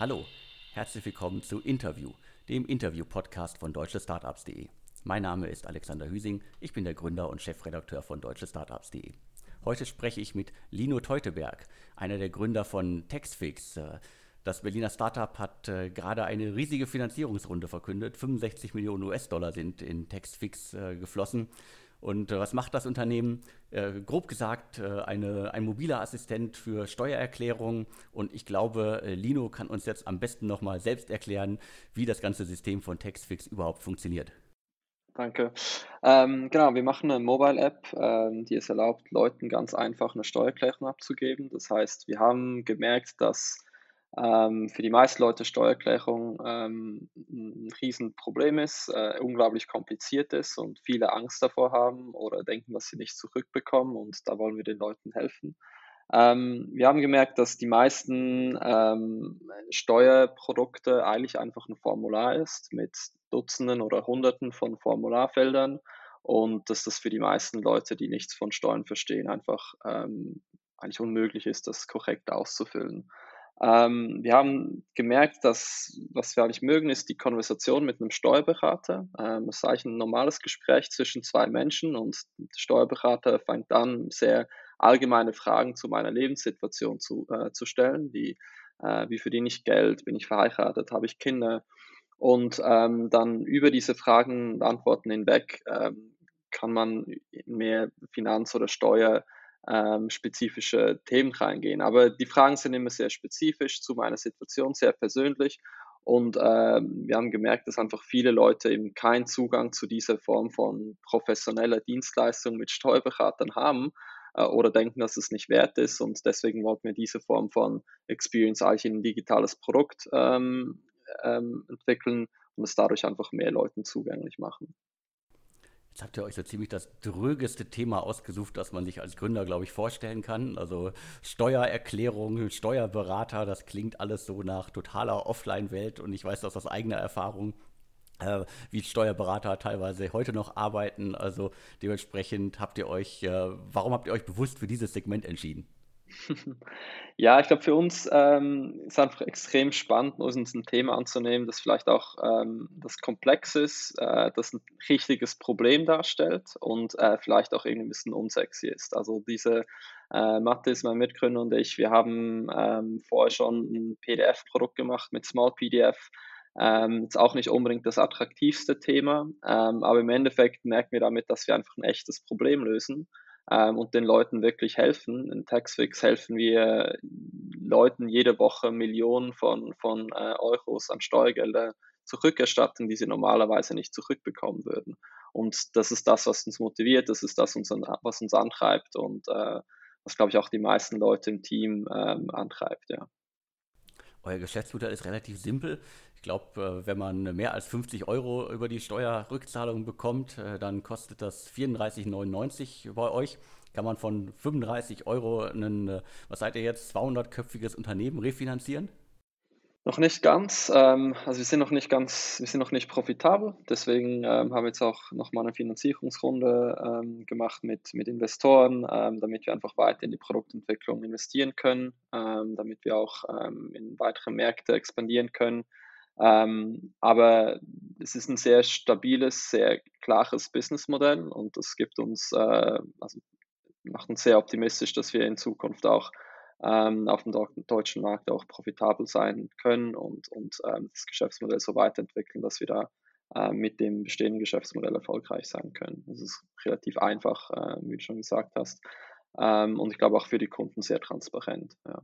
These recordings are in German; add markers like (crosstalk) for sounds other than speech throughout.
Hallo, herzlich willkommen zu Interview, dem Interview-Podcast von deutschestartups.de. Mein Name ist Alexander Hüsing, ich bin der Gründer und Chefredakteur von deutschestartups.de. Heute spreche ich mit Lino Teuteberg, einer der Gründer von Textfix. Das Berliner Startup hat äh, gerade eine riesige Finanzierungsrunde verkündet. 65 Millionen US-Dollar sind in Textfix äh, geflossen. Und äh, was macht das Unternehmen? Äh, grob gesagt, äh, eine, ein mobiler Assistent für Steuererklärungen. Und ich glaube, äh, Lino kann uns jetzt am besten nochmal selbst erklären, wie das ganze System von Textfix überhaupt funktioniert. Danke. Ähm, genau, wir machen eine Mobile-App, ähm, die es erlaubt, Leuten ganz einfach eine Steuererklärung abzugeben. Das heißt, wir haben gemerkt, dass ähm, für die meisten Leute Steuererklärung ähm, ein Riesenproblem ist, äh, unglaublich kompliziert ist und viele Angst davor haben oder denken, dass sie nicht zurückbekommen und da wollen wir den Leuten helfen. Ähm, wir haben gemerkt, dass die meisten ähm, Steuerprodukte eigentlich einfach ein Formular ist mit Dutzenden oder Hunderten von Formularfeldern und dass das für die meisten Leute, die nichts von Steuern verstehen, einfach ähm, eigentlich unmöglich ist, das korrekt auszufüllen. Ähm, wir haben gemerkt, dass was wir eigentlich mögen, ist die Konversation mit einem Steuerberater. Ähm, das ist eigentlich ein normales Gespräch zwischen zwei Menschen und der Steuerberater fängt an, sehr allgemeine Fragen zu meiner Lebenssituation zu, äh, zu stellen, wie äh, wie verdiene ich Geld, bin ich verheiratet, habe ich Kinder und ähm, dann über diese Fragen und Antworten hinweg ähm, kann man mehr Finanz- oder Steuer ähm, spezifische Themen reingehen. Aber die Fragen sind immer sehr spezifisch zu meiner Situation, sehr persönlich. Und ähm, wir haben gemerkt, dass einfach viele Leute eben keinen Zugang zu dieser Form von professioneller Dienstleistung mit Steuerberatern haben äh, oder denken, dass es nicht wert ist. Und deswegen wollten wir diese Form von Experience eigentlich in ein digitales Produkt ähm, ähm entwickeln und es dadurch einfach mehr Leuten zugänglich machen. Jetzt habt ihr euch so ziemlich das drögeste Thema ausgesucht, das man sich als Gründer, glaube ich, vorstellen kann. Also Steuererklärung, Steuerberater, das klingt alles so nach totaler Offline-Welt und ich weiß das aus eigener Erfahrung. Äh, wie Steuerberater teilweise heute noch arbeiten. Also dementsprechend habt ihr euch, äh, warum habt ihr euch bewusst für dieses Segment entschieden? (laughs) Ja, ich glaube, für uns ähm, ist einfach extrem spannend, uns ein Thema anzunehmen, das vielleicht auch ähm, das komplex ist, äh, das ein richtiges Problem darstellt und äh, vielleicht auch irgendwie ein bisschen unsexy ist. Also diese äh, Mathis, mein Mitgründer und ich, wir haben ähm, vorher schon ein PDF-Produkt gemacht mit Small PDF. Ähm, ist auch nicht unbedingt das attraktivste Thema, ähm, aber im Endeffekt merken wir damit, dass wir einfach ein echtes Problem lösen ähm, und den Leuten wirklich helfen. In Taxfix helfen wir Leuten jede Woche Millionen von, von äh, Euros an Steuergelder zurückerstatten, die sie normalerweise nicht zurückbekommen würden. Und das ist das, was uns motiviert, das ist das, was uns antreibt und äh, was, glaube ich, auch die meisten Leute im Team ähm, antreibt, ja. Euer Geschäftsmodell ist relativ simpel. Ich glaube, äh, wenn man mehr als 50 Euro über die Steuerrückzahlung bekommt, äh, dann kostet das 34,99 bei euch. Kann man von 35 Euro ein, äh, was seid ihr jetzt, 200-köpfiges Unternehmen refinanzieren? Noch nicht ganz. Ähm, also wir sind noch nicht ganz, wir sind noch nicht profitabel. Deswegen ähm, haben wir jetzt auch nochmal eine Finanzierungsrunde ähm, gemacht mit, mit Investoren, damit wir einfach weiter in die Produktentwicklung investieren können, damit wir auch in weitere Märkte expandieren können. Aber es ist ein sehr stabiles, sehr klares Businessmodell und das gibt uns, äh, also macht uns sehr optimistisch, dass wir in Zukunft auch ähm, auf dem deutschen Markt auch profitabel sein können und, und ähm, das Geschäftsmodell so weiterentwickeln, dass wir da äh, mit dem bestehenden Geschäftsmodell erfolgreich sein können. Das ist relativ einfach, äh, wie du schon gesagt hast. Ähm, und ich glaube auch für die Kunden sehr transparent. Ja.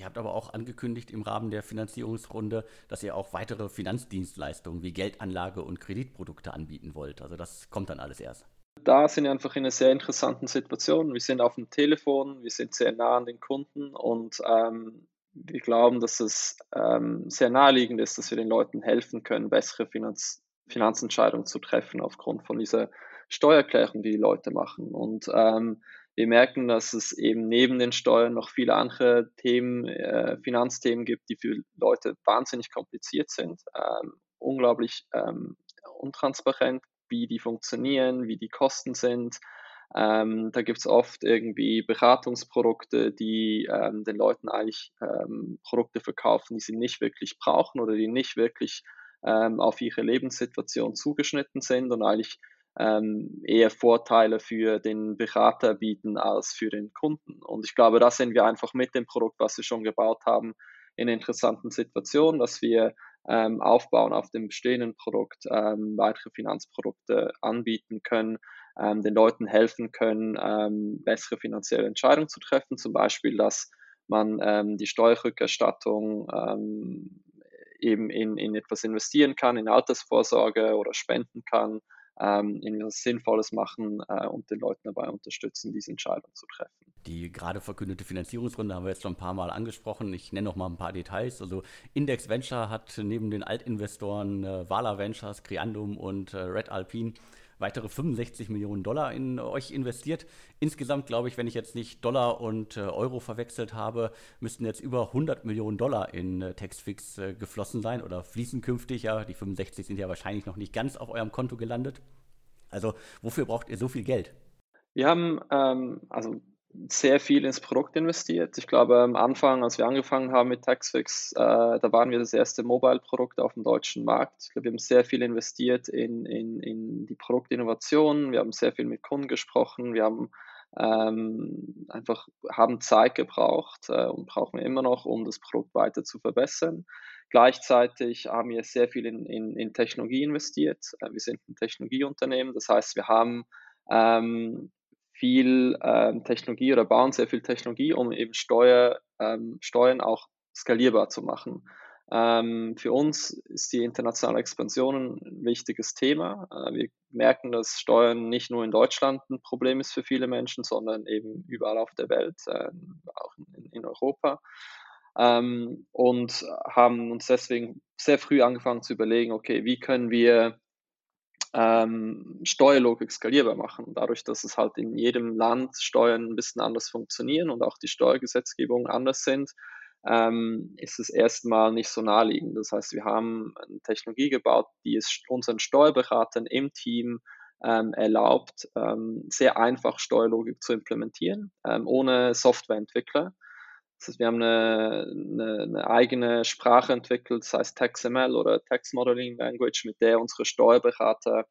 Ihr habt aber auch angekündigt im Rahmen der Finanzierungsrunde, dass ihr auch weitere Finanzdienstleistungen wie Geldanlage und Kreditprodukte anbieten wollt. Also das kommt dann alles erst da sind wir einfach in einer sehr interessanten Situation. Wir sind auf dem Telefon, wir sind sehr nah an den Kunden und ähm, wir glauben, dass es ähm, sehr naheliegend ist, dass wir den Leuten helfen können, bessere Finanz Finanzentscheidungen zu treffen aufgrund von dieser Steuererklärung, die die Leute machen. Und ähm, wir merken, dass es eben neben den Steuern noch viele andere Themen, äh, Finanzthemen gibt, die für Leute wahnsinnig kompliziert sind, ähm, unglaublich ähm, untransparent wie die funktionieren, wie die Kosten sind. Ähm, da gibt es oft irgendwie Beratungsprodukte, die ähm, den Leuten eigentlich ähm, Produkte verkaufen, die sie nicht wirklich brauchen oder die nicht wirklich ähm, auf ihre Lebenssituation zugeschnitten sind und eigentlich ähm, eher Vorteile für den Berater bieten als für den Kunden. Und ich glaube, da sind wir einfach mit dem Produkt, was wir schon gebaut haben, in interessanten Situationen, dass wir ähm, aufbauen auf dem bestehenden Produkt, ähm, weitere Finanzprodukte anbieten können, ähm, den Leuten helfen können, ähm, bessere finanzielle Entscheidungen zu treffen, zum Beispiel, dass man ähm, die Steuerrückerstattung ähm, eben in, in etwas investieren kann, in Altersvorsorge oder spenden kann, ähm, etwas Sinnvolles machen äh, und den Leuten dabei unterstützen, diese Entscheidung zu treffen. Die gerade verkündete Finanzierungsrunde haben wir jetzt schon ein paar Mal angesprochen. Ich nenne noch mal ein paar Details. Also Index Venture hat neben den Altinvestoren äh, Vala Ventures, Criandum und äh, Red Alpine weitere 65 Millionen Dollar in euch investiert. Insgesamt glaube ich, wenn ich jetzt nicht Dollar und äh, Euro verwechselt habe, müssten jetzt über 100 Millionen Dollar in äh, Textfix äh, geflossen sein oder fließen künftig. Ja, die 65 sind ja wahrscheinlich noch nicht ganz auf eurem Konto gelandet. Also wofür braucht ihr so viel Geld? Wir haben ähm, also sehr viel ins Produkt investiert. Ich glaube, am Anfang, als wir angefangen haben mit Taxfix, äh, da waren wir das erste Mobile-Produkt auf dem deutschen Markt. Ich glaube, wir haben sehr viel investiert in, in, in die Produktinnovation. Wir haben sehr viel mit Kunden gesprochen. Wir haben ähm, einfach haben Zeit gebraucht äh, und brauchen wir immer noch, um das Produkt weiter zu verbessern. Gleichzeitig haben wir sehr viel in, in, in Technologie investiert. Äh, wir sind ein Technologieunternehmen, das heißt, wir haben ähm, viel ähm, Technologie oder bauen sehr viel Technologie, um eben Steuer, ähm, Steuern auch skalierbar zu machen. Ähm, für uns ist die internationale Expansion ein wichtiges Thema. Äh, wir merken, dass Steuern nicht nur in Deutschland ein Problem ist für viele Menschen, sondern eben überall auf der Welt, äh, auch in, in Europa. Ähm, und haben uns deswegen sehr früh angefangen zu überlegen, okay, wie können wir ähm, Steuerlogik skalierbar machen. Dadurch, dass es halt in jedem Land Steuern ein bisschen anders funktionieren und auch die Steuergesetzgebungen anders sind, ähm, ist es erstmal nicht so naheliegend. Das heißt, wir haben eine Technologie gebaut, die es unseren Steuerberatern im Team ähm, erlaubt, ähm, sehr einfach Steuerlogik zu implementieren, ähm, ohne Softwareentwickler. Das heißt, wir haben eine, eine, eine, eigene Sprache entwickelt, das heißt TaxML oder Tax Modeling Language, mit der unsere Steuerberater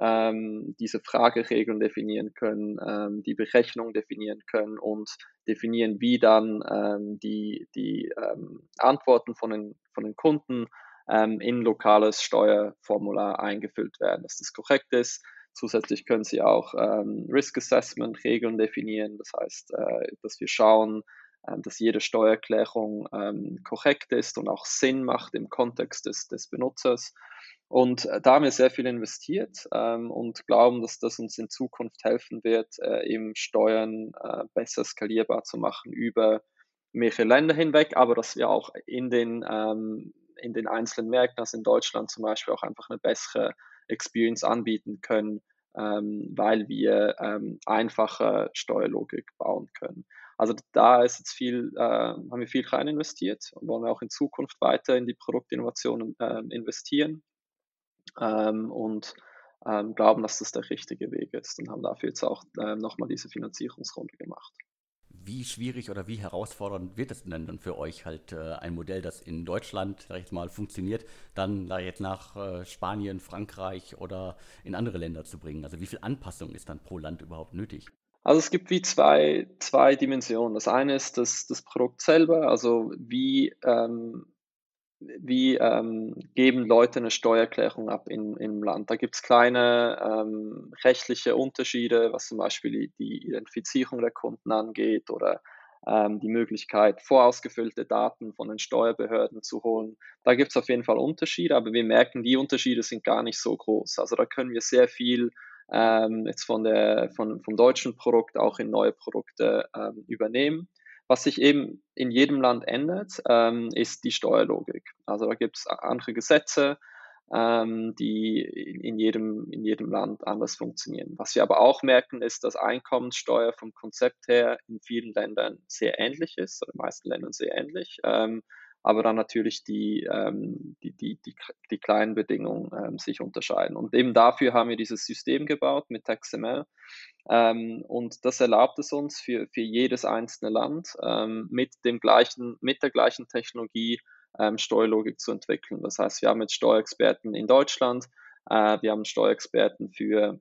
ähm, diese Frageregeln definieren können, ähm, die Berechnung definieren können und definieren, wie dann ähm, die, die ähm, Antworten von den, von den Kunden ähm, in lokales Steuerformular eingefüllt werden, dass das korrekt ist. Zusätzlich können sie auch ähm, Risk Assessment Regeln definieren, das heißt, äh, dass wir schauen, dass jede Steuererklärung ähm, korrekt ist und auch Sinn macht im Kontext des, des Benutzers. Und äh, da haben wir sehr viel investiert ähm, und glauben, dass das uns in Zukunft helfen wird, äh, eben Steuern äh, besser skalierbar zu machen über mehrere Länder hinweg, aber dass wir auch in den, ähm, in den einzelnen Märkten, also in Deutschland zum Beispiel, auch einfach eine bessere Experience anbieten können, ähm, weil wir ähm, einfache Steuerlogik bauen können. Also da ist jetzt viel, äh, haben wir viel rein investiert und wollen auch in Zukunft weiter in die Produktinnovationen äh, investieren ähm, und ähm, glauben, dass das der richtige Weg ist und haben dafür jetzt auch äh, nochmal diese Finanzierungsrunde gemacht. Wie schwierig oder wie herausfordernd wird es denn dann für euch halt äh, ein Modell, das in Deutschland, sag ich mal, funktioniert, dann da jetzt nach äh, Spanien, Frankreich oder in andere Länder zu bringen? Also wie viel Anpassung ist dann pro Land überhaupt nötig? Also es gibt wie zwei, zwei Dimensionen. Das eine ist das, das Produkt selber, also wie, ähm, wie ähm, geben Leute eine Steuererklärung ab in, im Land. Da gibt es kleine ähm, rechtliche Unterschiede, was zum Beispiel die, die Identifizierung der Kunden angeht oder ähm, die Möglichkeit, vorausgefüllte Daten von den Steuerbehörden zu holen. Da gibt es auf jeden Fall Unterschiede, aber wir merken, die Unterschiede sind gar nicht so groß. Also da können wir sehr viel ähm, jetzt von der, von, vom deutschen Produkt auch in neue Produkte ähm, übernehmen. Was sich eben in jedem Land ändert, ähm, ist die Steuerlogik. Also da gibt es andere Gesetze, ähm, die in jedem, in jedem Land anders funktionieren. Was wir aber auch merken, ist, dass Einkommenssteuer vom Konzept her in vielen Ländern sehr ähnlich ist, oder in den meisten Ländern sehr ähnlich. Aber dann natürlich die, ähm, die, die, die, die, kleinen Bedingungen ähm, sich unterscheiden. Und eben dafür haben wir dieses System gebaut mit XML. Ähm, und das erlaubt es uns für, für jedes einzelne Land ähm, mit, dem gleichen, mit der gleichen Technologie ähm, Steuerlogik zu entwickeln. Das heißt, wir haben jetzt Steuerexperten in Deutschland, äh, wir haben Steuerexperten für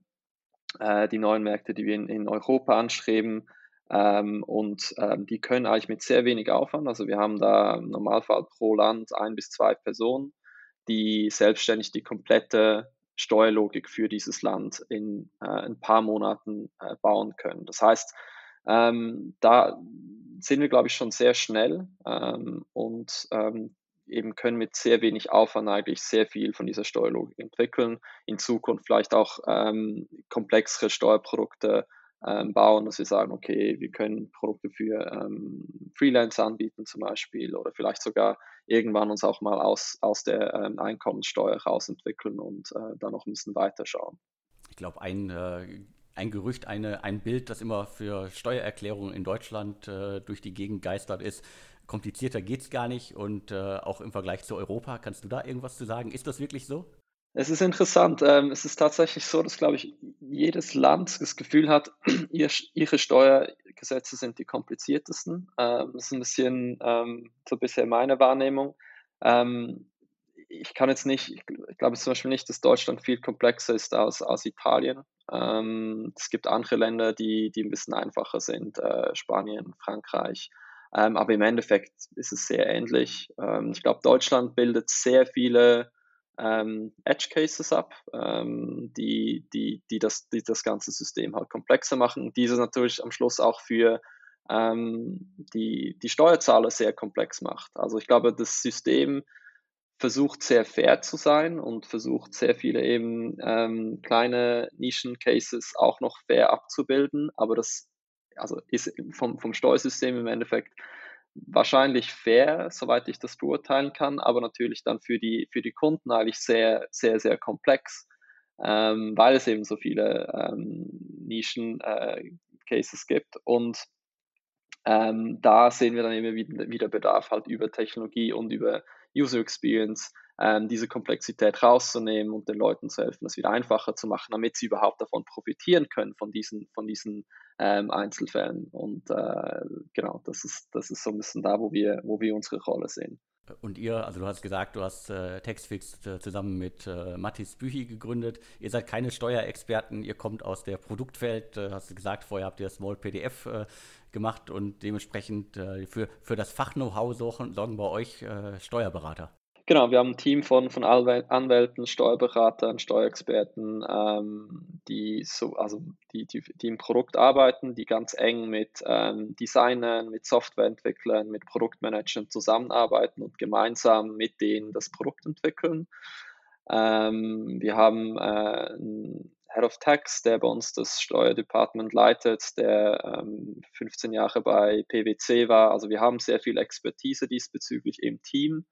äh, die neuen Märkte, die wir in, in Europa anstreben. Ähm, und ähm, die können eigentlich mit sehr wenig Aufwand, also wir haben da im Normalfall pro Land ein bis zwei Personen, die selbstständig die komplette Steuerlogik für dieses Land in äh, ein paar Monaten äh, bauen können. Das heißt, ähm, da sind wir, glaube ich, schon sehr schnell ähm, und ähm, eben können mit sehr wenig Aufwand eigentlich sehr viel von dieser Steuerlogik entwickeln. In Zukunft vielleicht auch ähm, komplexere Steuerprodukte ähm, bauen, dass wir sagen, okay, wir können Produkte für ähm, Freelancer anbieten zum Beispiel oder vielleicht sogar irgendwann uns auch mal aus, aus der ähm, Einkommenssteuer rausentwickeln und äh, da noch ein bisschen weiterschauen. Ich glaube, ein, äh, ein Gerücht, eine, ein Bild, das immer für Steuererklärungen in Deutschland äh, durch die Gegend geistert ist, komplizierter geht es gar nicht und äh, auch im Vergleich zu Europa, kannst du da irgendwas zu sagen? Ist das wirklich so? Es ist interessant. Ähm, es ist tatsächlich so, dass, glaube ich, jedes Land das Gefühl hat, (clears throat) ihr, ihre Steuergesetze sind die kompliziertesten. Ähm, das ist ein bisschen ähm, so bisher meine Wahrnehmung. Ich kann jetzt nicht, ich glaube zum Beispiel nicht, dass Deutschland viel komplexer ist als, als Italien. Es gibt andere Länder, die, die ein bisschen einfacher sind, äh, Spanien, Frankreich. Aber im Endeffekt ist es sehr ähnlich. ich glaube, Deutschland bildet sehr viele ähm, Edge Cases ab, ähm, die, die, die, das, die das ganze System halt komplexer machen. Diese natürlich am Schluss auch für ähm, die, die Steuerzahler sehr komplex macht. Also ich glaube, das System versucht sehr fair zu sein und versucht sehr viele eben ähm, kleine Nischen-Cases auch noch fair abzubilden, aber das also ist vom, vom Steuersystem im Endeffekt wahrscheinlich fair, soweit ich das beurteilen kann, aber natürlich dann für die, für die Kunden eigentlich sehr, sehr, sehr komplex, ähm, weil es eben so viele ähm, Nischen-Cases äh, gibt. Und ähm, da sehen wir dann immer wieder, wieder Bedarf halt über Technologie und über User Experience, ähm, diese Komplexität rauszunehmen und den Leuten zu helfen, das wieder einfacher zu machen, damit sie überhaupt davon profitieren können, von diesen, von diesen ähm, Einzelfällen. Und äh, genau, das ist, das ist so ein bisschen da, wo wir, wo wir unsere Rolle sehen. Und ihr, also du hast gesagt, du hast äh, Textfix äh, zusammen mit äh, Mathis Büchi gegründet. Ihr seid keine Steuerexperten, ihr kommt aus der Produktwelt. Äh, hast du gesagt, vorher habt ihr Small PDF äh, gemacht und dementsprechend äh, für, für das Fach-Know-how sorgen bei euch Steuerberater. Genau, wir haben ein Team von, von Anwälten, Steuerberatern, Steuerexperten, ähm, die, so, also die, die, die im Produkt arbeiten, die ganz eng mit ähm, Designern, mit Softwareentwicklern, mit Produktmanagern zusammenarbeiten und gemeinsam mit denen das Produkt entwickeln. Ähm, wir haben äh, einen Head of Tax, der bei uns das Steuerdepartment leitet, der 15 ähm, Jahre bei PwC war. Also wir haben sehr viel Expertise diesbezüglich im Team.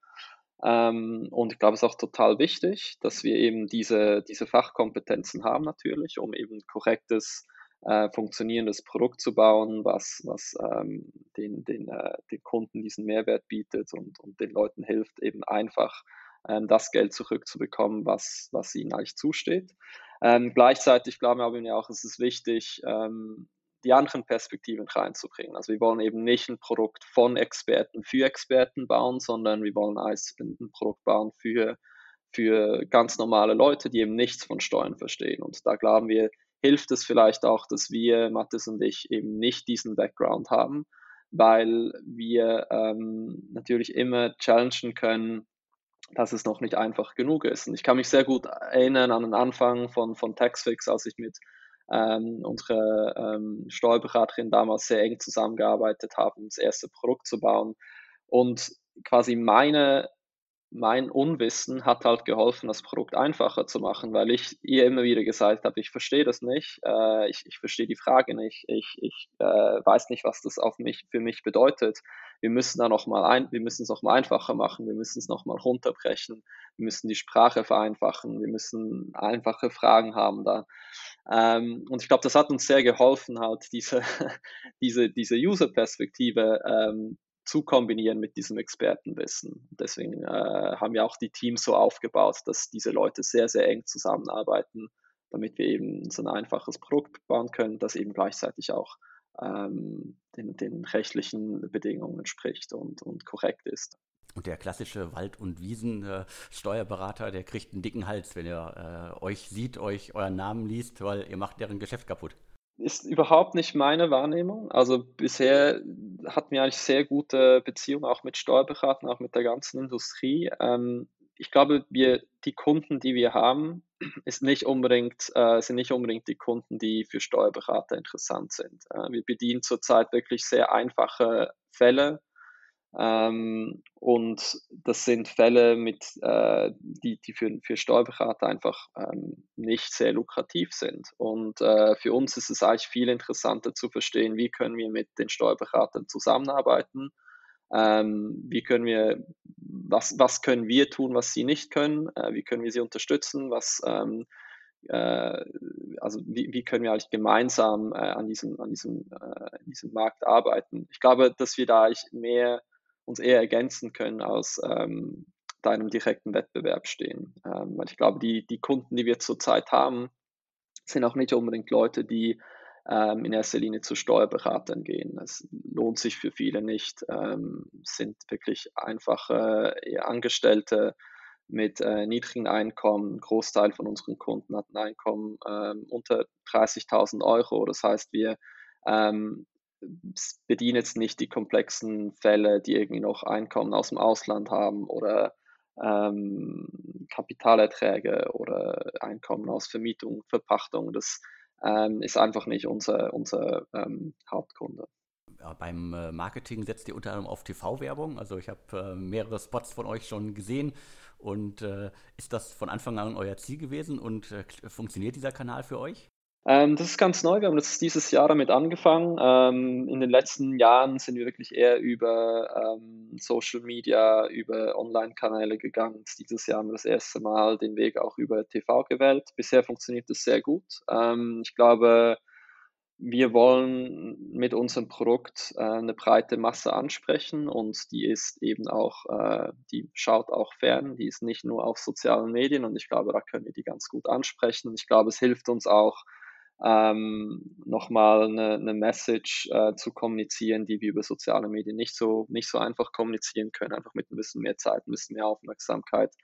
Ähm, und ich glaube, es ist auch total wichtig, dass wir eben diese, diese Fachkompetenzen haben natürlich, um eben korrektes, äh, funktionierendes Produkt zu bauen, was, was ähm, den, den, äh, den Kunden diesen Mehrwert bietet und, und den Leuten hilft, eben einfach ähm, das Geld zurückzubekommen, was, was ihnen eigentlich zusteht. Ähm, gleichzeitig glauben wir ja auch, es ist wichtig, ähm, die anderen Perspektiven reinzubringen. Also wir wollen eben nicht ein Produkt von Experten für Experten bauen, sondern wir wollen ein Produkt bauen für, für ganz normale Leute, die eben nichts von Steuern verstehen. Und da glauben wir, hilft es vielleicht auch, dass wir, Mathis und ich, eben nicht diesen Background haben, weil wir ähm, natürlich immer challengen können, dass es noch nicht einfach genug ist. Und ich kann mich sehr gut erinnern an den Anfang von, von Taxfix, als ich mit ähm, unsere ähm, Steuerberaterin damals sehr eng zusammengearbeitet haben, das erste Produkt zu bauen. Und quasi meine mein Unwissen hat halt geholfen, das Produkt einfacher zu machen, weil ich ihr immer wieder gesagt habe, ich verstehe das nicht, äh, ich, ich verstehe die Frage nicht, ich, ich äh, weiß nicht, was das auf mich, für mich bedeutet. Wir müssen da noch mal ein, wir müssen es noch mal einfacher machen, wir müssen es noch mal runterbrechen, wir müssen die Sprache vereinfachen, wir müssen einfache Fragen haben da. Ähm, und ich glaube, das hat uns sehr geholfen, halt diese, (laughs) diese, diese User-Perspektive ähm, zu kombinieren mit diesem Expertenwissen. Deswegen äh, haben wir auch die Teams so aufgebaut, dass diese Leute sehr, sehr eng zusammenarbeiten, damit wir eben so ein einfaches Produkt bauen können, das eben gleichzeitig auch ähm, den, den rechtlichen Bedingungen entspricht und, und korrekt ist. Und der klassische Wald- und Wiesen-Steuerberater, der kriegt einen dicken Hals, wenn er äh, euch sieht, euch euren Namen liest, weil ihr macht deren Geschäft kaputt. Ist überhaupt nicht meine Wahrnehmung. Also bisher hatten wir eigentlich sehr gute Beziehungen auch mit Steuerberatern, auch mit der ganzen Industrie. Ähm, ich glaube, wir, die Kunden, die wir haben, ist nicht unbedingt, äh, sind nicht unbedingt die Kunden, die für Steuerberater interessant sind. Äh, wir bedienen zurzeit wirklich sehr einfache Fälle, ähm, und das sind Fälle, mit, äh, die, die für, für Steuerberater einfach ähm, nicht sehr lukrativ sind. Und äh, für uns ist es eigentlich viel interessanter zu verstehen, wie können wir mit den Steuerberatern zusammenarbeiten, ähm, wie können wir, was, was können wir tun, was sie nicht können, äh, wie können wir sie unterstützen, was, ähm, äh, also wie, wie können wir eigentlich gemeinsam äh, an diesem, an diesem, äh, diesem Markt arbeiten. Ich glaube, dass wir da eigentlich mehr uns eher ergänzen können, als ähm, da in einem direkten Wettbewerb stehen. Ähm, ich glaube, die, die Kunden, die wir zurzeit haben, sind auch nicht unbedingt Leute, die ähm, in erster Linie zu Steuerberatern gehen. Es lohnt sich für viele nicht, ähm, sind wirklich einfache Angestellte mit äh, niedrigen Einkommen. Ein Großteil von unseren Kunden hat ein Einkommen ähm, unter 30.000 Euro. Das heißt, wir ähm, bedienen jetzt nicht die komplexen Fälle, die irgendwie noch Einkommen aus dem Ausland haben oder ähm, Kapitalerträge oder Einkommen aus Vermietung, Verpachtung. Das ähm, ist einfach nicht unser, unser ähm, Hauptkunde. Ja, beim äh, Marketing setzt ihr unter anderem auf TV-Werbung. Also ich habe äh, mehrere Spots von euch schon gesehen. Und äh, ist das von Anfang an euer Ziel gewesen und äh, funktioniert dieser Kanal für euch? Ähm, das ist ganz neu. Wir haben das dieses Jahr damit angefangen. Ähm, in den letzten Jahren sind wir wirklich eher über ähm, Social Media, über Online-Kanäle gegangen. Dieses Jahr haben wir das erste Mal den Weg auch über TV gewählt. Bisher funktioniert das sehr gut. Ähm, ich glaube, wir wollen mit unserem Produkt äh, eine breite Masse ansprechen und die ist eben auch, äh, die schaut auch fern, die ist nicht nur auf sozialen Medien und ich glaube, da können wir die ganz gut ansprechen. Ich glaube, es hilft uns auch, ähm, nochmal eine, eine Message äh, zu kommunizieren, die wir über soziale Medien nicht so, nicht so einfach kommunizieren können, einfach mit ein bisschen mehr Zeit, ein bisschen mehr Aufmerksamkeit.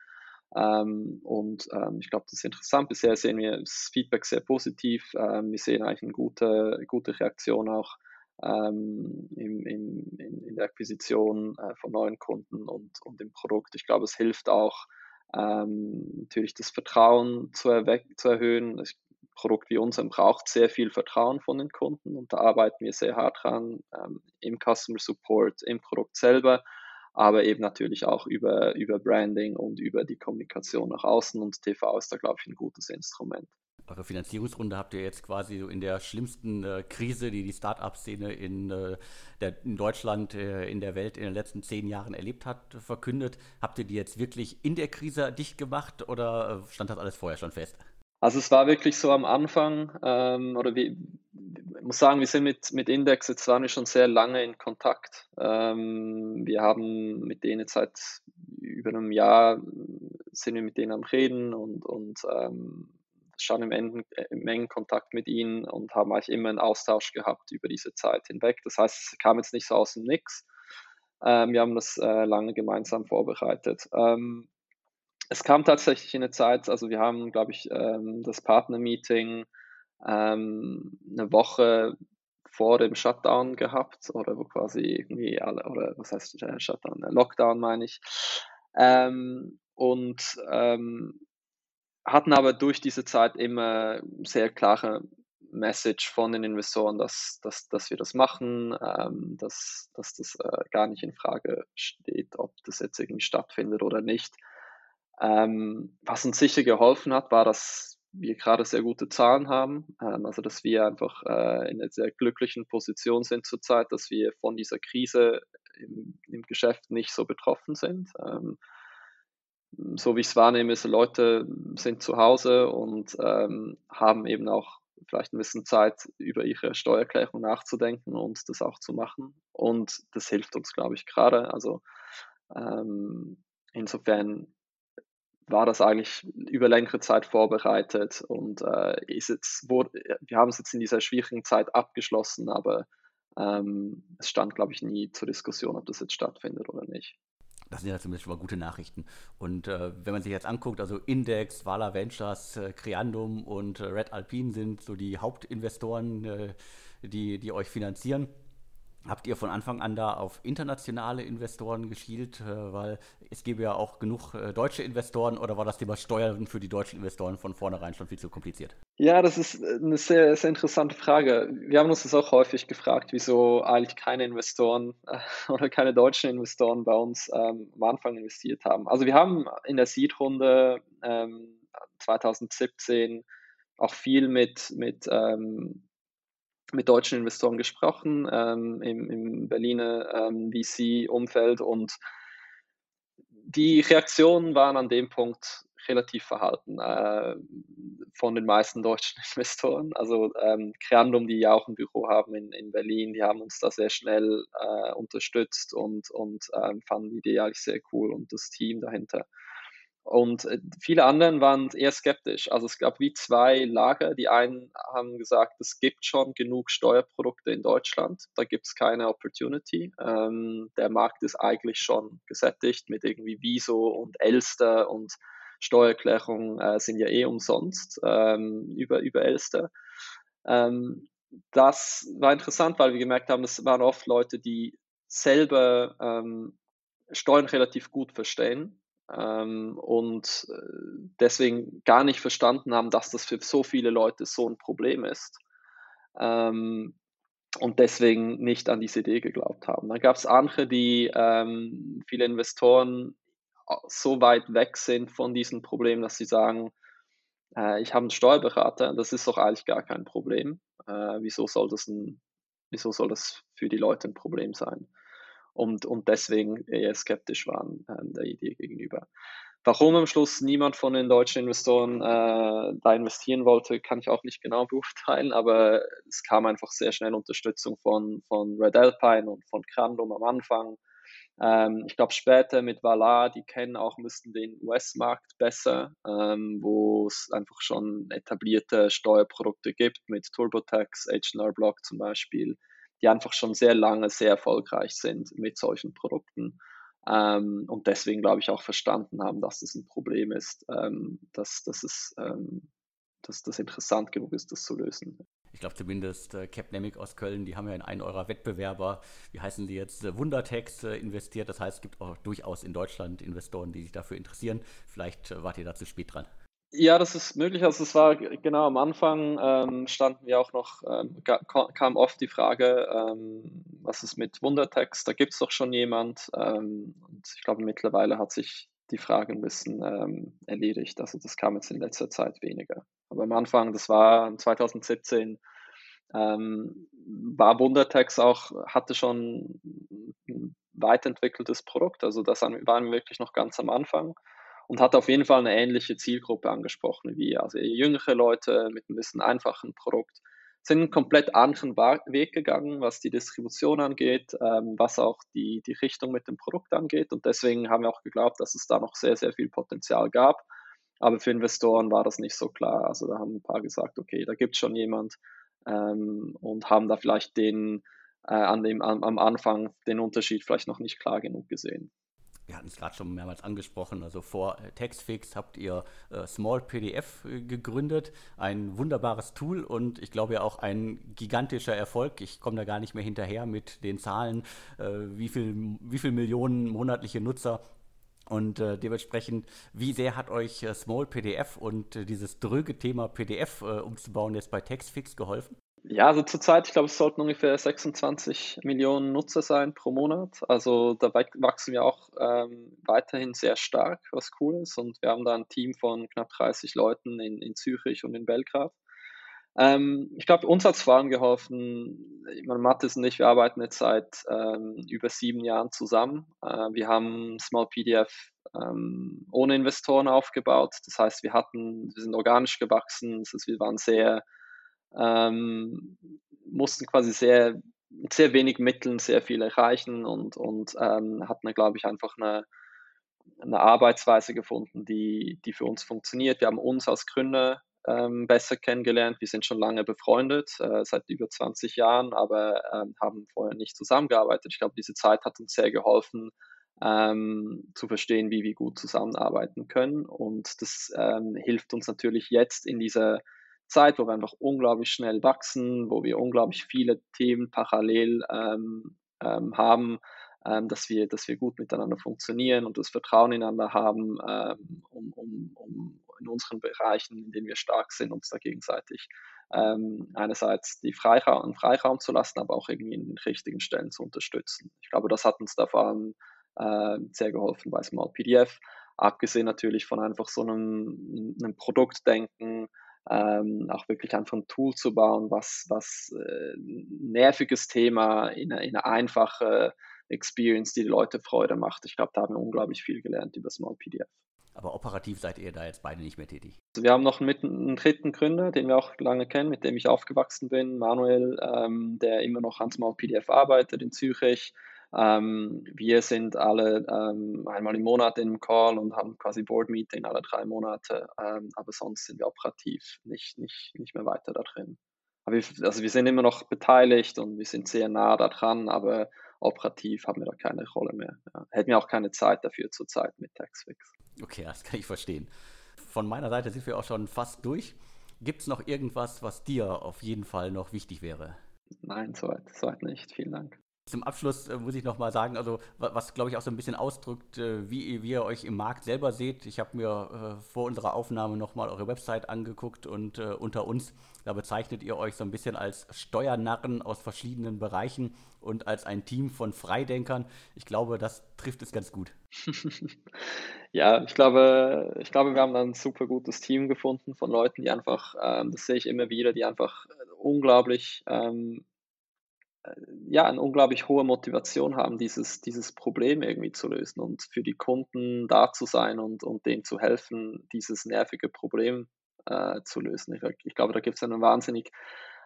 Ähm, und ähm, ich glaube, das ist interessant. Bisher sehen wir das Feedback sehr positiv. Ähm, wir sehen eigentlich eine gute, gute Reaktion auch ähm, im, im, in, der Akquisition äh, von neuen Kunden und, und im Produkt. Ich glaube, es hilft auch, ähm, natürlich das Vertrauen zu, zu erhöhen. Ich Produkt wie unserem braucht sehr viel Vertrauen von den Kunden und da arbeiten wir sehr hart dran ähm, im Customer Support, im Produkt selber, aber eben natürlich auch über, über Branding und über die Kommunikation nach außen und TV ist da, glaube ich, ein gutes Instrument. Eure Finanzierungsrunde habt ihr jetzt quasi in der schlimmsten äh, Krise, die die Start-up-Szene in, äh, in Deutschland, äh, in der Welt in den letzten zehn Jahren erlebt hat, verkündet. Habt ihr die jetzt wirklich in der Krise dicht gemacht oder äh, stand das alles vorher schon fest? Also es war wirklich so am Anfang, ähm, oder wie, ich muss sagen, wir sind mit, mit Index jetzt waren wir schon sehr lange in Kontakt. Ähm, wir haben mit denen seit über einem Jahr sind wir mit denen am Reden und, und ähm, schon im, engen, im engen Kontakt mit ihnen und haben eigentlich immer einen Austausch gehabt über diese Zeit hinweg. Das heißt, es kam jetzt nicht so aus dem Nix. Ähm, wir haben das äh, lange gemeinsam vorbereitet. Ähm, es kam tatsächlich in eine Zeit, also wir haben, glaube ich, ähm, das Partner-Meeting ähm, eine Woche vor dem Shutdown gehabt oder wo quasi irgendwie alle, oder was heißt äh, Shutdown, äh, Lockdown meine ich. Ähm, und ähm, hatten aber durch diese Zeit immer sehr klare Message von den Investoren, dass, dass, dass wir das machen, ähm, dass, dass das äh, gar nicht in Frage steht, ob das jetzt irgendwie stattfindet oder nicht. Ähm, was uns sicher geholfen hat, war, dass wir gerade sehr gute Zahlen haben, ähm, also dass wir einfach äh, in einer sehr glücklichen Position sind zurzeit, dass wir von dieser Krise im, im Geschäft nicht so betroffen sind. Ähm, so wie ich es wahrnehme, ist, Leute sind zu Hause und ähm, haben eben auch vielleicht ein bisschen Zeit, über ihre Steuererklärung nachzudenken und das auch zu machen. Und das hilft uns, glaube ich, gerade. Also ähm, insofern war das eigentlich über längere Zeit vorbereitet und äh, ist jetzt, wo, wir haben es jetzt in dieser schwierigen Zeit abgeschlossen, aber ähm, es stand, glaube ich, nie zur Diskussion, ob das jetzt stattfindet oder nicht. Das sind ja zumindest schon mal gute Nachrichten. Und äh, wenn man sich jetzt anguckt, also Index, Vala Ventures, äh, Creandum und äh, Red Alpine sind so die Hauptinvestoren, äh, die, die euch finanzieren. Habt ihr von Anfang an da auf internationale Investoren geschielt, äh, weil es gäbe ja auch genug äh, deutsche Investoren oder war das Thema Steuern für die deutschen Investoren von vornherein schon viel zu kompliziert? Ja, das ist eine sehr, sehr interessante Frage. Wir haben uns das auch häufig gefragt, wieso eigentlich keine Investoren äh, (laughs) oder keine deutschen Investoren bei uns ähm, am Anfang investiert haben. Also wir haben in der Seed-Runde ähm, 2017 auch viel mit, mit ähm, mit deutschen Investoren gesprochen ähm, im, im Berliner ähm, VC-Umfeld und die Reaktionen waren an dem Punkt relativ verhalten äh, von den meisten deutschen (laughs) Investoren. Also ähm, Creandum, die ja auch ein Büro haben in, in Berlin, die haben uns da sehr schnell äh, unterstützt und, und ähm, fanden die Idee eigentlich sehr cool und das Team dahinter. Und äh, viele anderen waren eher skeptisch. Also es gab wie zwei Lager. Die einen haben gesagt, es gibt schon genug Steuerprodukte in Deutschland. Da gibt es keine Opportunity. Ähm, der Markt ist eigentlich schon gesättigt mit irgendwie Viso und Elster und Steuererklärung äh, sind ja eh umsonst ähm, über, über Elster. Ähm, das war interessant, weil wir gemerkt haben, es waren oft Leute, die selber ähm, Steuern relativ gut verstehen ähm, und äh, deswegen gar nicht verstanden haben, dass das für so viele Leute so ein Problem ist. Ähm, und deswegen nicht an diese Idee geglaubt haben. Dann gab es andere, die ähm, viele Investoren äh, so weit weg sind von diesem Problem, dass sie sagen, äh, ich habe einen Steuerberater, das ist doch eigentlich gar kein Problem. Äh, wieso, soll das ein, wieso soll das für die Leute ein Problem sein? Und, und deswegen eher skeptisch waren äh, der Idee gegenüber. Warum am Schluss niemand von den deutschen Investoren äh, da investieren wollte, kann ich auch nicht genau (laughs) beurteilen, aber es kam einfach sehr schnell Unterstützung von, von Red Alpine und von Crandom am Anfang. Ähm, ich glaube später mit Valar, die kennen auch müssten den US-Markt besser, ähm, wo es einfach schon etablierte Steuerprodukte gibt mit TurboTax, H&R Block zum Beispiel die einfach schon sehr lange sehr erfolgreich sind mit solchen Produkten. Ähm, und deswegen, glaube ich, auch verstanden haben, dass das ein Problem ist, ähm, dass, dass, es, ähm, dass das interessant genug ist, das zu lösen. Ich glaube zumindest äh, Capnemic aus Köln, die haben ja in einen eurer Wettbewerber, wie heißen sie jetzt, äh, Wundertex äh, investiert. Das heißt, es gibt auch durchaus in Deutschland Investoren, die sich dafür interessieren. Vielleicht äh, wart ihr da zu spät dran. Ja, das ist möglich. Also es war genau am Anfang ähm, standen wir auch noch, ähm, kam oft die Frage, ähm, was ist mit Wundertext? Da gibt es doch schon jemand. Ähm, und ich glaube, mittlerweile hat sich die Frage ein bisschen ähm, erledigt. Also das kam jetzt in letzter Zeit weniger. Aber am Anfang, das war 2017, ähm, war Wundertext auch, hatte schon ein weiterentwickeltes Produkt. Also das waren wir wirklich noch ganz am Anfang und hat auf jeden Fall eine ähnliche Zielgruppe angesprochen wie also jüngere Leute mit ein bisschen einfachen Produkt sind einen komplett anderen Weg gegangen, was die Distribution angeht, ähm, was auch die, die Richtung mit dem Produkt angeht. Und deswegen haben wir auch geglaubt, dass es da noch sehr, sehr viel Potenzial gab. Aber für Investoren war das nicht so klar. Also da haben ein paar gesagt, okay, da gibt es schon jemand ähm, und haben da vielleicht den äh, an dem, am, am Anfang den Unterschied vielleicht noch nicht klar genug gesehen wir hatten es gerade schon mehrmals angesprochen, also vor äh, Textfix habt ihr äh, Small PDF äh, gegründet, ein wunderbares Tool und ich glaube ja auch ein gigantischer Erfolg. Ich komme da gar nicht mehr hinterher mit den Zahlen, äh, wie, viel, wie viel Millionen monatliche Nutzer und äh, dementsprechend, wie sehr hat euch äh, Small PDF und äh, dieses dröge Thema PDF äh, umzubauen jetzt bei Textfix geholfen? Ja, also zurzeit, ich glaube, es sollten ungefähr 26 Millionen Nutzer sein pro Monat. Also da wachsen wir auch ähm, weiterhin sehr stark, was cool ist. Und wir haben da ein Team von knapp 30 Leuten in, in Zürich und in Belgrad. Ähm, ich glaube, uns hat es vor allem geholfen, meine Mathis und ich, wir arbeiten jetzt seit ähm, über sieben Jahren zusammen. Äh, wir haben Small PDF ähm, ohne Investoren aufgebaut. Das heißt, wir hatten, wir sind organisch gewachsen. Das heißt, wir waren sehr ähm, mussten quasi sehr mit sehr wenig Mitteln sehr viel erreichen und, und ähm, hatten, glaube ich, einfach eine, eine Arbeitsweise gefunden, die, die für uns funktioniert. Wir haben uns als Gründer ähm, besser kennengelernt. Wir sind schon lange befreundet, äh, seit über 20 Jahren, aber ähm, haben vorher nicht zusammengearbeitet. Ich glaube, diese Zeit hat uns sehr geholfen, ähm, zu verstehen, wie wir gut zusammenarbeiten können. Und das ähm, hilft uns natürlich jetzt in dieser Zeit, wo wir einfach unglaublich schnell wachsen, wo wir unglaublich viele Themen parallel ähm, ähm, haben, ähm, dass, wir, dass wir gut miteinander funktionieren und das Vertrauen ineinander haben, ähm, um, um, um in unseren Bereichen, in denen wir stark sind, uns da gegenseitig ähm, einerseits die Freiraum, Freiraum zu lassen, aber auch irgendwie in den richtigen Stellen zu unterstützen. Ich glaube, das hat uns da vor allem äh, sehr geholfen bei Small PDF. Abgesehen natürlich von einfach so einem, einem Produktdenken, ähm, auch wirklich einfach ein Tool zu bauen, was, was äh, nerviges Thema in eine, in eine einfache Experience, die die Leute Freude macht. Ich glaube, da haben wir unglaublich viel gelernt über Small PDF. Aber operativ seid ihr da jetzt beide nicht mehr tätig. Also wir haben noch einen, einen dritten Gründer, den wir auch lange kennen, mit dem ich aufgewachsen bin, Manuel, ähm, der immer noch an Small PDF arbeitet in Zürich. Ähm, wir sind alle ähm, einmal im Monat im Call und haben quasi Board Meeting alle drei Monate, ähm, aber sonst sind wir operativ nicht, nicht, nicht mehr weiter da drin. Aber wir, also wir sind immer noch beteiligt und wir sind sehr nah da dran, aber operativ haben wir da keine Rolle mehr. Ja. Hätten wir auch keine Zeit dafür zurzeit mit TaxFix. Okay, das kann ich verstehen. Von meiner Seite sind wir auch schon fast durch. Gibt es noch irgendwas, was dir auf jeden Fall noch wichtig wäre? Nein, soweit, soweit nicht. Vielen Dank. Zum Abschluss äh, muss ich noch mal sagen, also was glaube ich auch so ein bisschen ausdrückt, äh, wie, wie, ihr euch im Markt selber seht. Ich habe mir äh, vor unserer Aufnahme noch mal eure Website angeguckt und äh, unter uns, da bezeichnet ihr euch so ein bisschen als Steuernarren aus verschiedenen Bereichen und als ein Team von Freidenkern. Ich glaube, das trifft es ganz gut. (laughs) ja, ich glaube, ich glaube, wir haben ein super gutes Team gefunden von Leuten, die einfach, ähm, das sehe ich immer wieder, die einfach unglaublich ähm, ja, eine unglaublich hohe Motivation haben, dieses, dieses Problem irgendwie zu lösen und für die Kunden da zu sein und, und denen zu helfen, dieses nervige Problem äh, zu lösen. Ich, ich, glaube, da gibt es eine wahnsinnig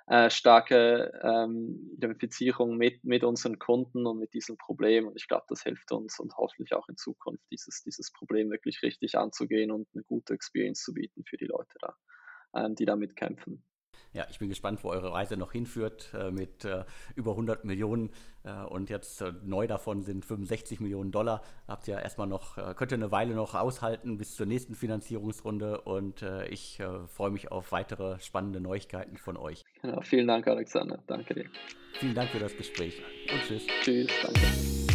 äh, starke ähm, Identifizierung mit, mit unseren Kunden und mit diesem Problem und ich glaube, das hilft uns und hoffentlich auch in Zukunft dieses, dieses Problem wirklich richtig anzugehen und eine gute Experience zu bieten für die Leute da, ähm, die damit kämpfen ja, ich bin gespannt, wo eure Reise noch hinführt äh, mit äh, über 100 Millionen äh, und jetzt äh, neu davon sind 65 Millionen Dollar. Habt ihr erstmal noch, äh, könnt ihr eine Weile noch aushalten bis zur nächsten Finanzierungsrunde und äh, ich freue mich auf weitere spannende Neuigkeiten von euch. Ja, vielen Dank, Alexander. Danke dir. Vielen Dank für das Gespräch und tschüss. Tschüss, danke.